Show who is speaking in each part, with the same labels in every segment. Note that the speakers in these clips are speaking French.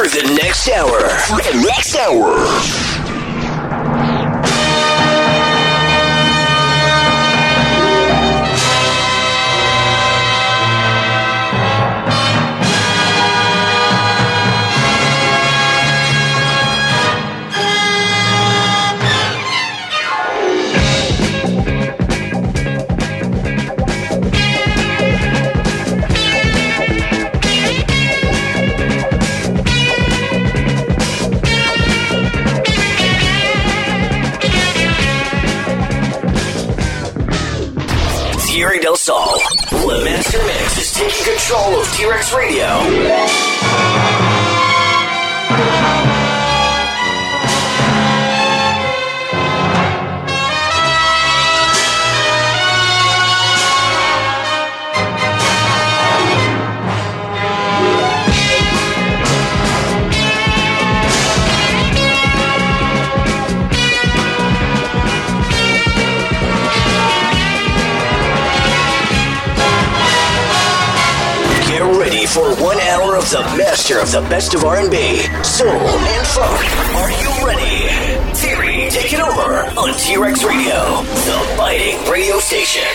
Speaker 1: for the next hour. For the next hour. Control of T-Rex Radio. For one hour of the master of the best of R&B, soul, and funk. Are you ready? Theory, take it over on T-Rex Radio, the biting radio station.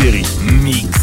Speaker 2: серий «Микс».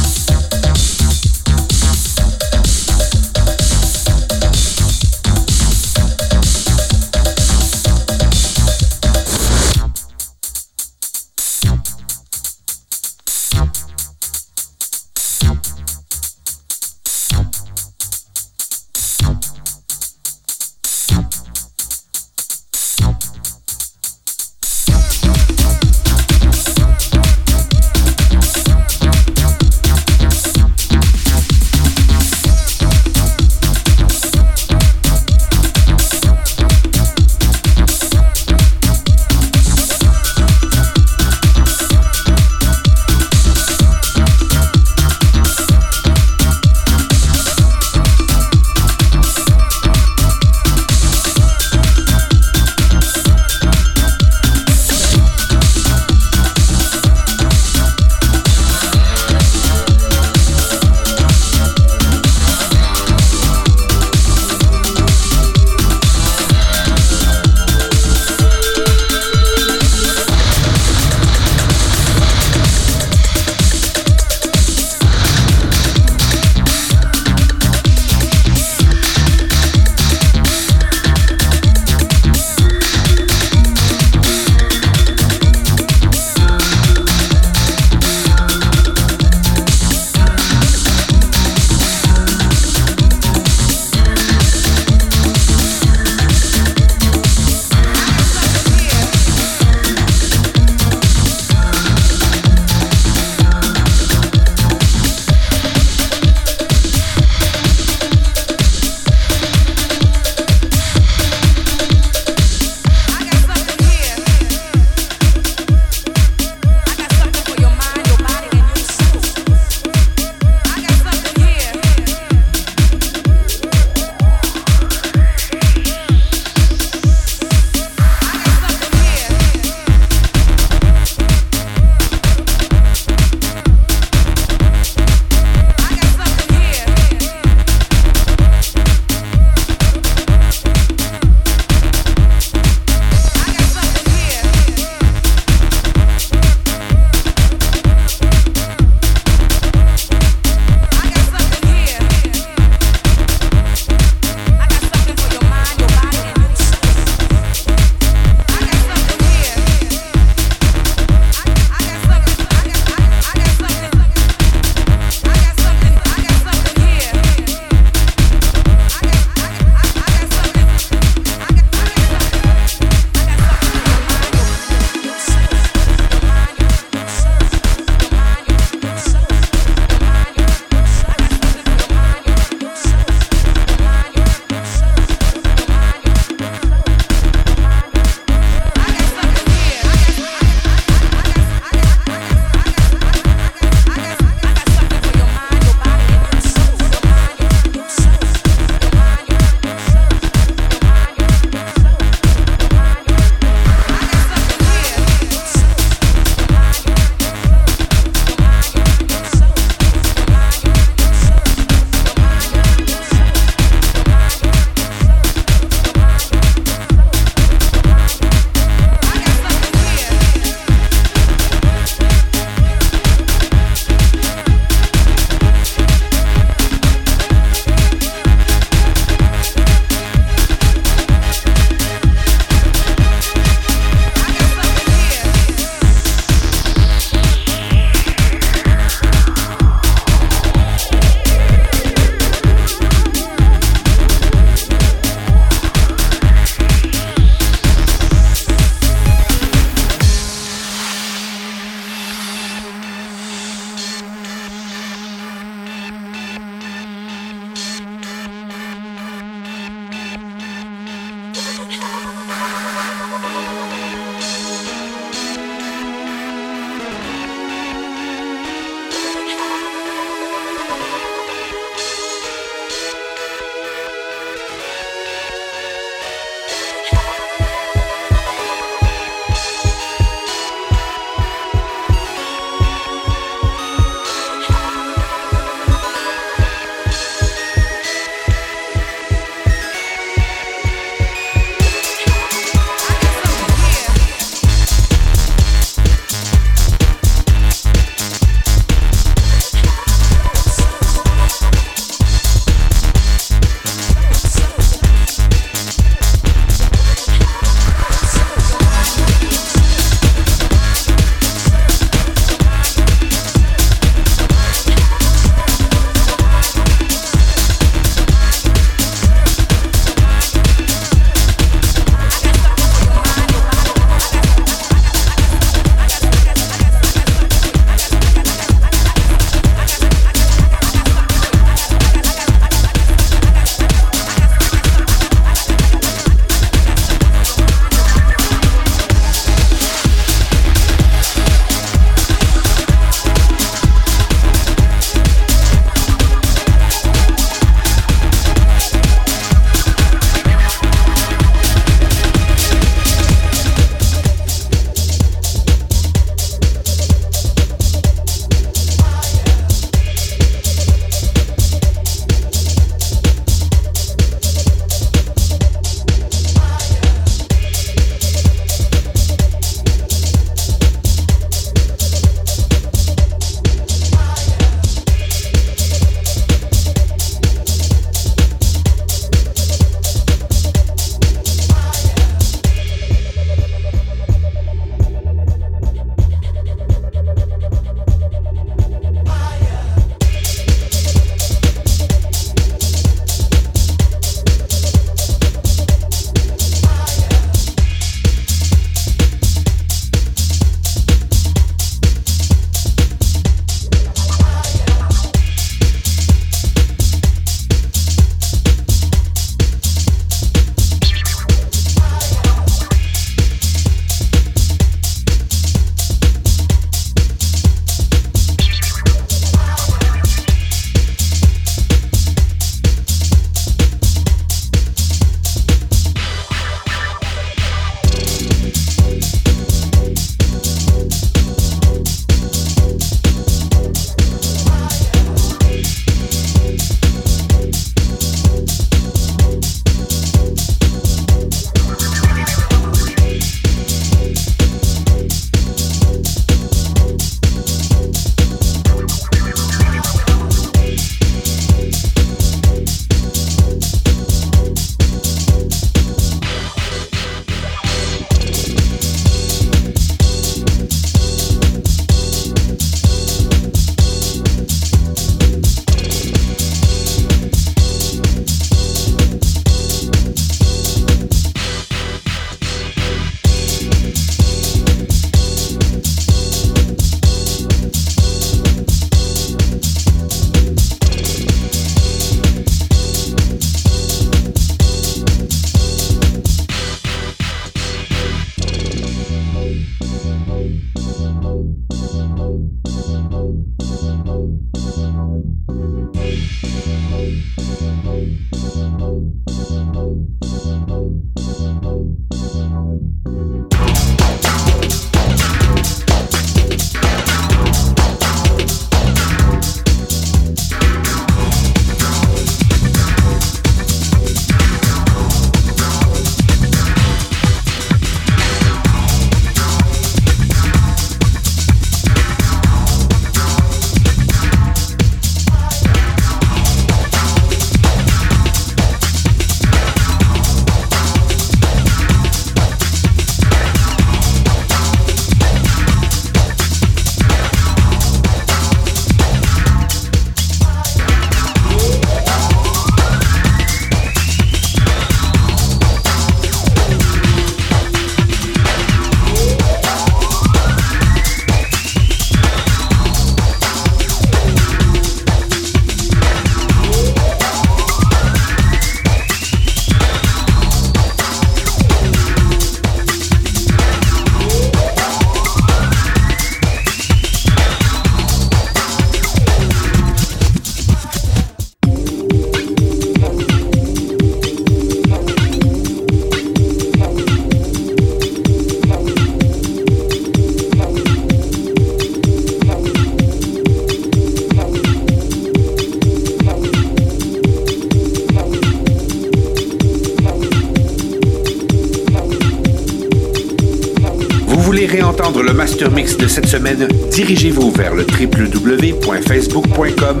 Speaker 2: Mix
Speaker 3: de cette semaine, dirigez-vous vers le www.facebook.com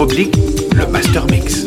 Speaker 3: oblique le Master Mix.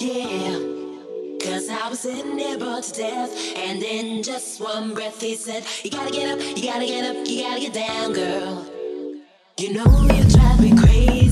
Speaker 2: yeah. Cause I was in there brought to death, and in just one breath he said, You gotta get up, you gotta get up, you gotta get down, girl. You know you drive me crazy.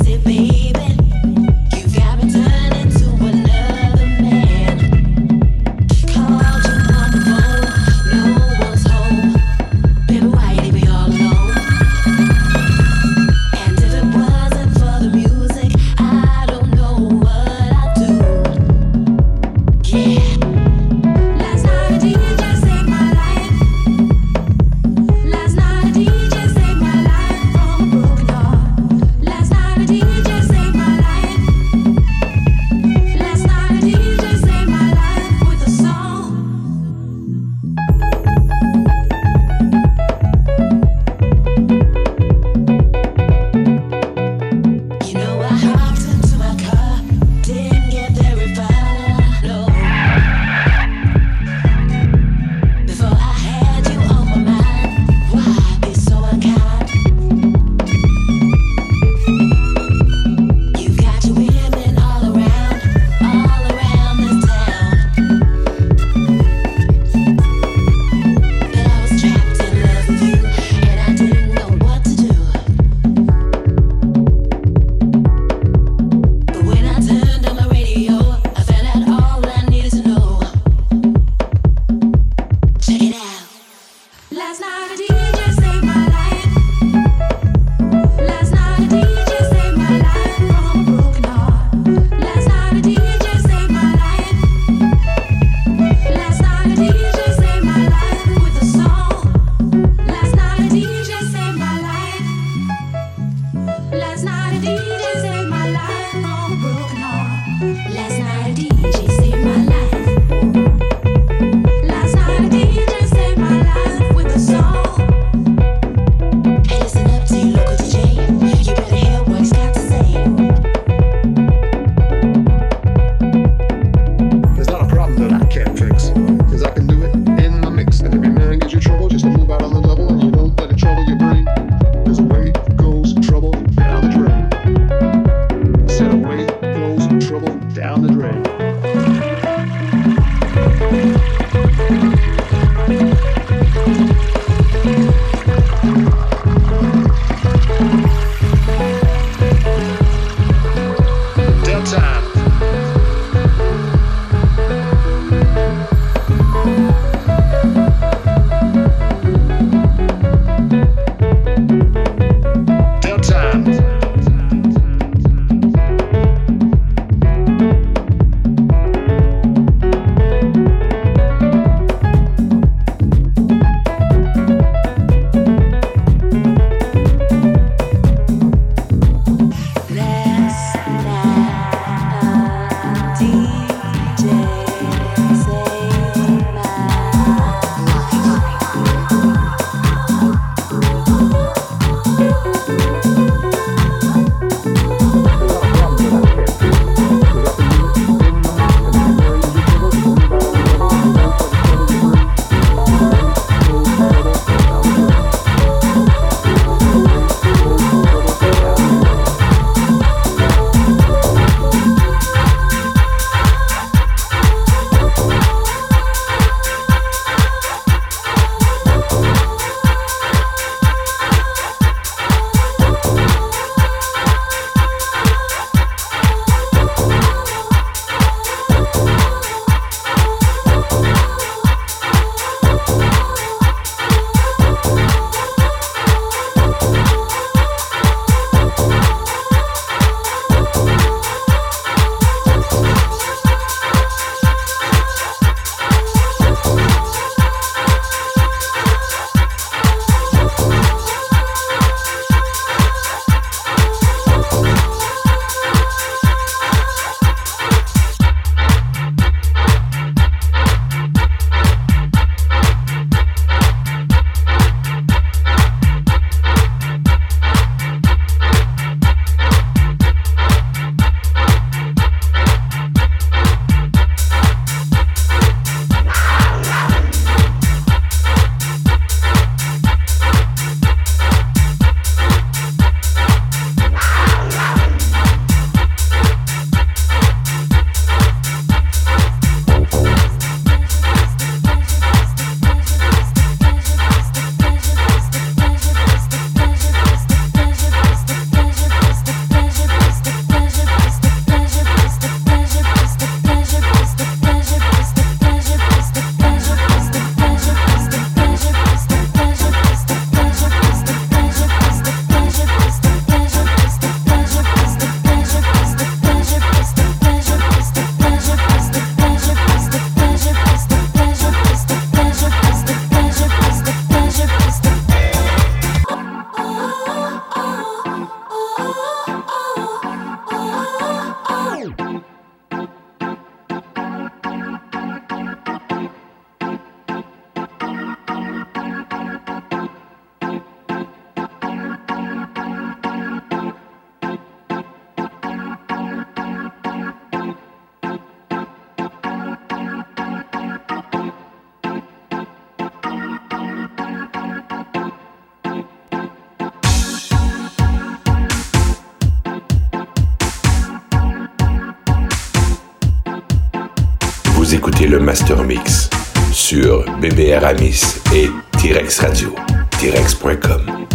Speaker 4: Écoutez le Master Mix sur BBR Amis et T-Rex Radio, T-Rex.com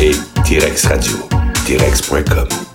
Speaker 4: et T-Rex Radio, T-Rex.com.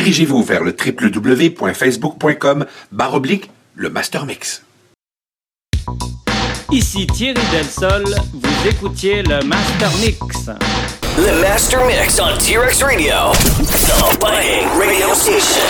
Speaker 5: dirigez-vous vers le www.facebook.com baroblique le Mastermix.
Speaker 6: Ici Thierry Delsol, vous écoutiez le Mastermix.
Speaker 1: Le Master Mix on T-Rex Radio. The Radio Station.